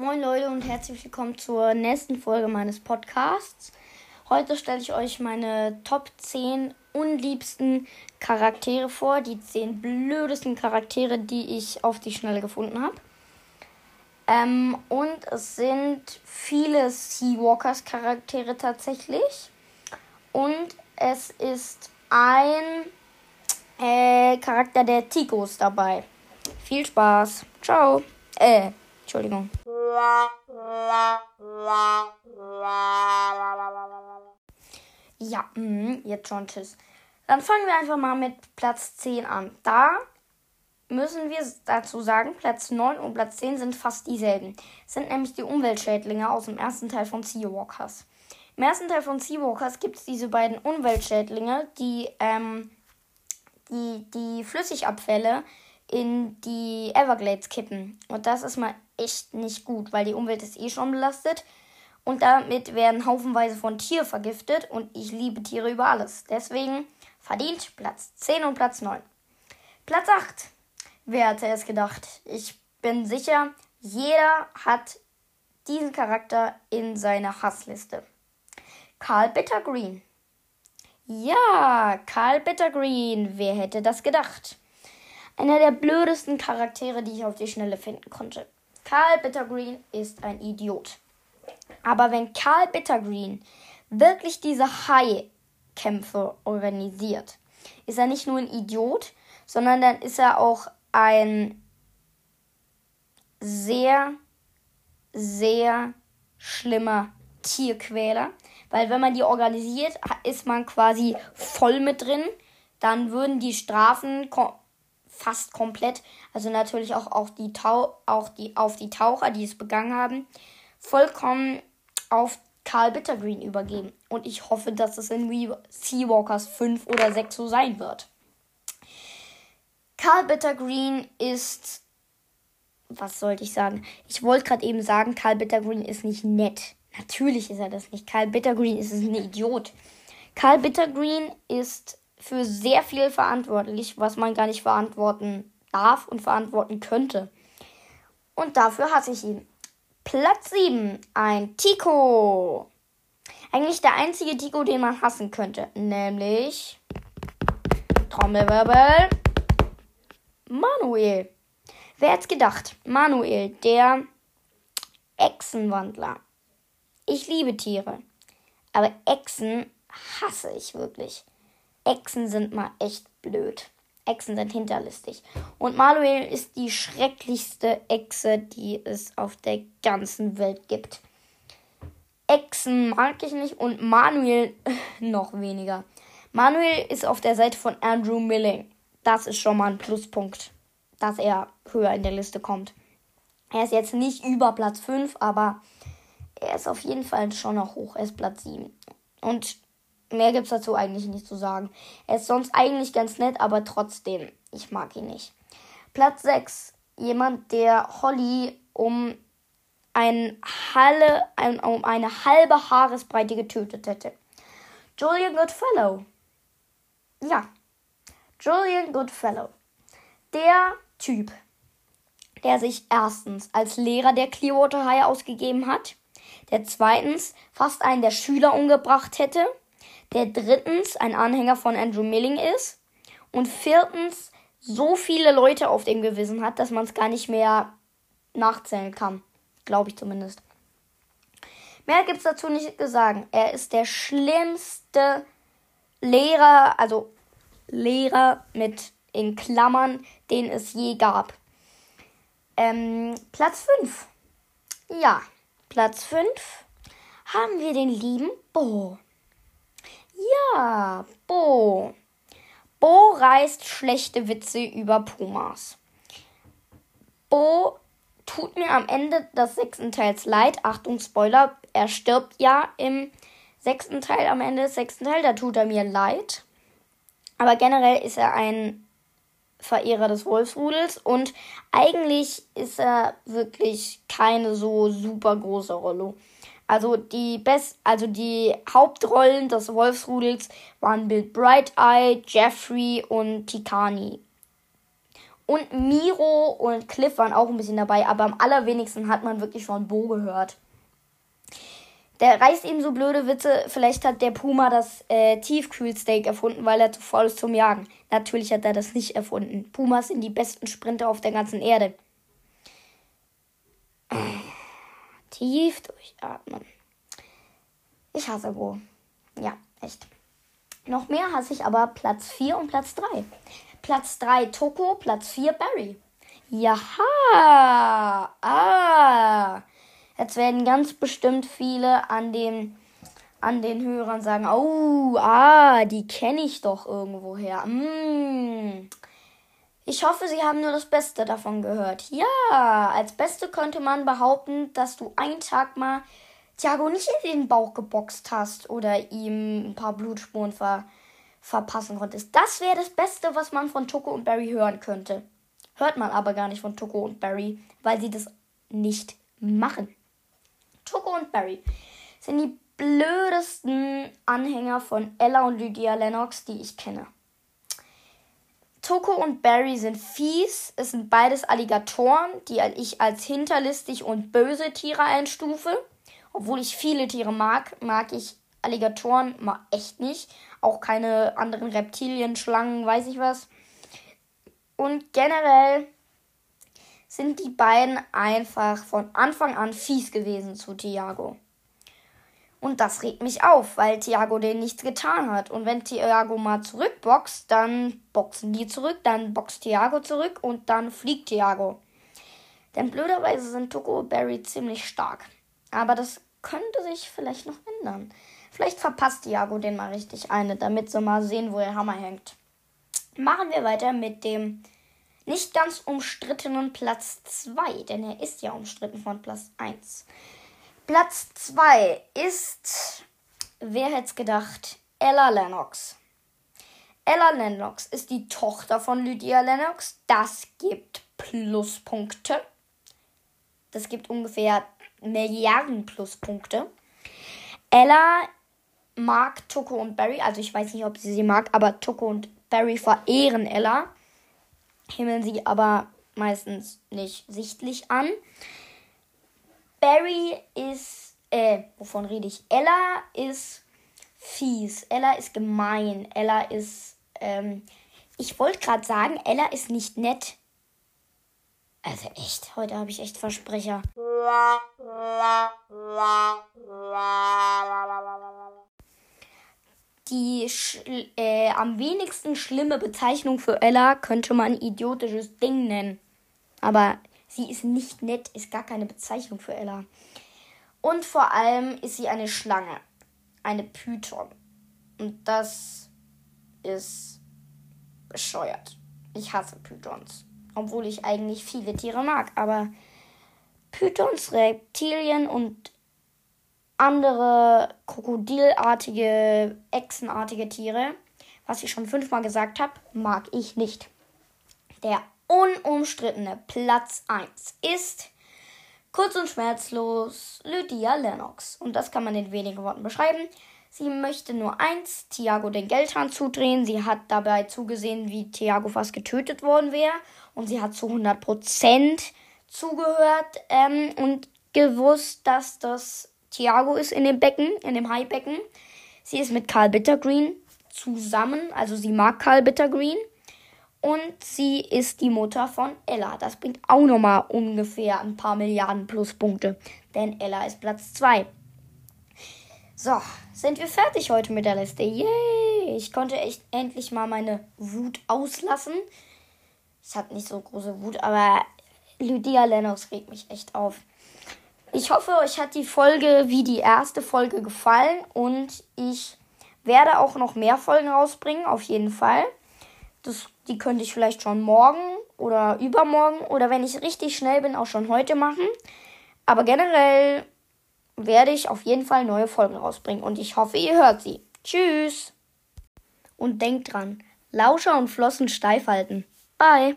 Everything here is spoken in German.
Moin Leute und herzlich willkommen zur nächsten Folge meines Podcasts. Heute stelle ich euch meine Top 10 unliebsten Charaktere vor, die 10 blödesten Charaktere, die ich auf die Schnelle gefunden habe. Ähm, und es sind viele Seawalkers Charaktere tatsächlich. Und es ist ein äh, Charakter der Tigos dabei. Viel Spaß. Ciao. Äh, Entschuldigung. Ja, mh, jetzt schon tschüss. Dann fangen wir einfach mal mit Platz 10 an. Da müssen wir dazu sagen, Platz 9 und Platz 10 sind fast dieselben. Es sind nämlich die Umweltschädlinge aus dem ersten Teil von Seawalkers. Im ersten Teil von Seawalkers gibt es diese beiden Umweltschädlinge, die, ähm, die die Flüssigabfälle in die Everglades kippen. Und das ist mal echt nicht gut, weil die Umwelt ist eh schon belastet. Und damit werden haufenweise von Tier vergiftet. Und ich liebe Tiere über alles. Deswegen verdient Platz 10 und Platz 9. Platz 8. Wer hätte es gedacht? Ich bin sicher, jeder hat diesen Charakter in seiner Hassliste. Carl Bittergreen. Ja, Carl Bittergreen. Wer hätte das gedacht? Einer der blödesten Charaktere, die ich auf die Schnelle finden konnte. Carl Bittergreen ist ein Idiot. Aber wenn Carl Bittergreen wirklich diese Hai-Kämpfe organisiert, ist er nicht nur ein Idiot, sondern dann ist er auch ein sehr, sehr schlimmer Tierquäler. Weil wenn man die organisiert, ist man quasi voll mit drin. Dann würden die Strafen fast komplett, also natürlich auch, auch, die Tau auch die, auf die Taucher, die es begangen haben, vollkommen auf Carl Bittergreen übergeben. Und ich hoffe, dass es in Seawalkers 5 oder 6 so sein wird. Carl Bittergreen ist. Was sollte ich sagen? Ich wollte gerade eben sagen, Carl Bittergreen ist nicht nett. Natürlich ist er das nicht. Carl Bittergreen ist ein Idiot. Carl Bittergreen ist für sehr viel verantwortlich, was man gar nicht verantworten darf und verantworten könnte. Und dafür hasse ich ihn. Platz 7, ein Tico. Eigentlich der einzige Tico, den man hassen könnte. Nämlich. Trommelwirbel. Manuel. Wer hätte gedacht? Manuel, der Echsenwandler. Ich liebe Tiere. Aber Echsen hasse ich wirklich. Echsen sind mal echt blöd. Echsen sind hinterlistig. Und Manuel ist die schrecklichste Echse, die es auf der ganzen Welt gibt. Echsen mag ich nicht und Manuel noch weniger. Manuel ist auf der Seite von Andrew Milling. Das ist schon mal ein Pluspunkt, dass er höher in der Liste kommt. Er ist jetzt nicht über Platz 5, aber er ist auf jeden Fall schon noch hoch. Er ist Platz 7. Und Mehr gibt es dazu eigentlich nicht zu sagen. Er ist sonst eigentlich ganz nett, aber trotzdem, ich mag ihn nicht. Platz 6. Jemand, der Holly um, ein Halle, ein, um eine halbe Haaresbreite getötet hätte. Julian Goodfellow. Ja, Julian Goodfellow. Der Typ, der sich erstens als Lehrer der Clearwater High ausgegeben hat, der zweitens fast einen der Schüler umgebracht hätte, der drittens ein Anhänger von Andrew Milling ist und viertens so viele Leute auf dem Gewissen hat, dass man es gar nicht mehr nachzählen kann. Glaube ich zumindest. Mehr gibt es dazu nicht zu sagen. Er ist der schlimmste Lehrer, also Lehrer mit in Klammern, den es je gab. Ähm, Platz 5. Ja, Platz 5 haben wir den lieben Bo. Ja, Bo. Bo reißt schlechte Witze über Pumas. Bo tut mir am Ende des sechsten Teils leid. Achtung, Spoiler, er stirbt ja im sechsten Teil, am Ende des sechsten Teils. Da tut er mir leid. Aber generell ist er ein Verehrer des Wolfsrudels und eigentlich ist er wirklich keine so super große Rolle. Also die Best also die Hauptrollen des Wolfsrudels waren Bill Bright Eye, Jeffrey und Tikani. Und Miro und Cliff waren auch ein bisschen dabei, aber am allerwenigsten hat man wirklich von Bo gehört. Der reißt eben so blöde Witze. Vielleicht hat der Puma das äh, Tiefkühlsteak erfunden, weil er zu faul ist zum Jagen. Natürlich hat er das nicht erfunden. Pumas sind die besten Sprinter auf der ganzen Erde. Tief durchatmen. Ich hasse Bo. Ja, echt. Noch mehr hasse ich aber Platz 4 und Platz 3. Platz 3 Toko, Platz 4 Barry. Jaha! Ah! Jetzt werden ganz bestimmt viele an den, an den Hörern sagen, oh, ah, die kenne ich doch irgendwoher. Mm. Ich hoffe, Sie haben nur das Beste davon gehört. Ja, als Beste könnte man behaupten, dass du einen Tag mal Thiago nicht in den Bauch geboxt hast oder ihm ein paar Blutspuren ver verpassen konntest. Das wäre das Beste, was man von Toko und Barry hören könnte. Hört man aber gar nicht von Toko und Barry, weil sie das nicht machen. Toko und Barry sind die blödesten Anhänger von Ella und Lydia Lennox, die ich kenne. Toko und Barry sind fies. Es sind beides Alligatoren, die ich als hinterlistig und böse Tiere einstufe. Obwohl ich viele Tiere mag, mag ich Alligatoren mal echt nicht. Auch keine anderen Reptilien, Schlangen, weiß ich was. Und generell sind die beiden einfach von Anfang an fies gewesen zu Thiago. Und das regt mich auf, weil Thiago denen nichts getan hat. Und wenn Thiago mal zurückboxt, dann boxen die zurück, dann boxt Thiago zurück und dann fliegt Thiago. Denn blöderweise sind Toko Barry ziemlich stark. Aber das könnte sich vielleicht noch ändern. Vielleicht verpasst Thiago den mal richtig eine, damit sie mal sehen, wo der Hammer hängt. Machen wir weiter mit dem nicht ganz umstrittenen Platz 2, denn er ist ja umstritten von Platz 1. Platz 2 ist, wer hätte es gedacht, Ella Lennox. Ella Lennox ist die Tochter von Lydia Lennox. Das gibt Pluspunkte. Das gibt ungefähr Milliarden Pluspunkte. Ella mag Toko und Barry. Also ich weiß nicht, ob sie sie mag, aber Toko und Barry verehren Ella himmeln sie aber meistens nicht sichtlich an. Barry ist, äh, wovon rede ich? Ella ist fies. Ella ist gemein. Ella ist, ähm, ich wollte gerade sagen, Ella ist nicht nett. Also echt, heute habe ich echt Versprecher. Die äh, am wenigsten schlimme Bezeichnung für Ella könnte man idiotisches Ding nennen. Aber sie ist nicht nett, ist gar keine Bezeichnung für Ella. Und vor allem ist sie eine Schlange. Eine Python. Und das ist bescheuert. Ich hasse Pythons. Obwohl ich eigentlich viele Tiere mag. Aber Pythons, Reptilien und andere krokodilartige, echsenartige Tiere, was ich schon fünfmal gesagt habe, mag ich nicht. Der unumstrittene Platz 1 ist kurz und schmerzlos Lydia Lennox. Und das kann man in wenigen Worten beschreiben. Sie möchte nur eins, Thiago den Geldhahn zudrehen. Sie hat dabei zugesehen, wie Thiago fast getötet worden wäre. Und sie hat zu 100% zugehört ähm, und gewusst, dass das Thiago ist in dem Becken, in dem Haibecken. Sie ist mit Carl Bittergreen zusammen, also sie mag Carl Bittergreen. Und sie ist die Mutter von Ella. Das bringt auch nochmal ungefähr ein paar Milliarden Pluspunkte. Denn Ella ist Platz 2. So, sind wir fertig heute mit der Liste. Yay! Ich konnte echt endlich mal meine Wut auslassen. Ich hatte nicht so große Wut, aber Lydia Lennox regt mich echt auf. Ich hoffe, euch hat die Folge wie die erste Folge gefallen und ich werde auch noch mehr Folgen rausbringen, auf jeden Fall. Das, die könnte ich vielleicht schon morgen oder übermorgen oder wenn ich richtig schnell bin, auch schon heute machen. Aber generell werde ich auf jeden Fall neue Folgen rausbringen und ich hoffe, ihr hört sie. Tschüss! Und denkt dran, Lauscher und Flossen steif halten. Bye!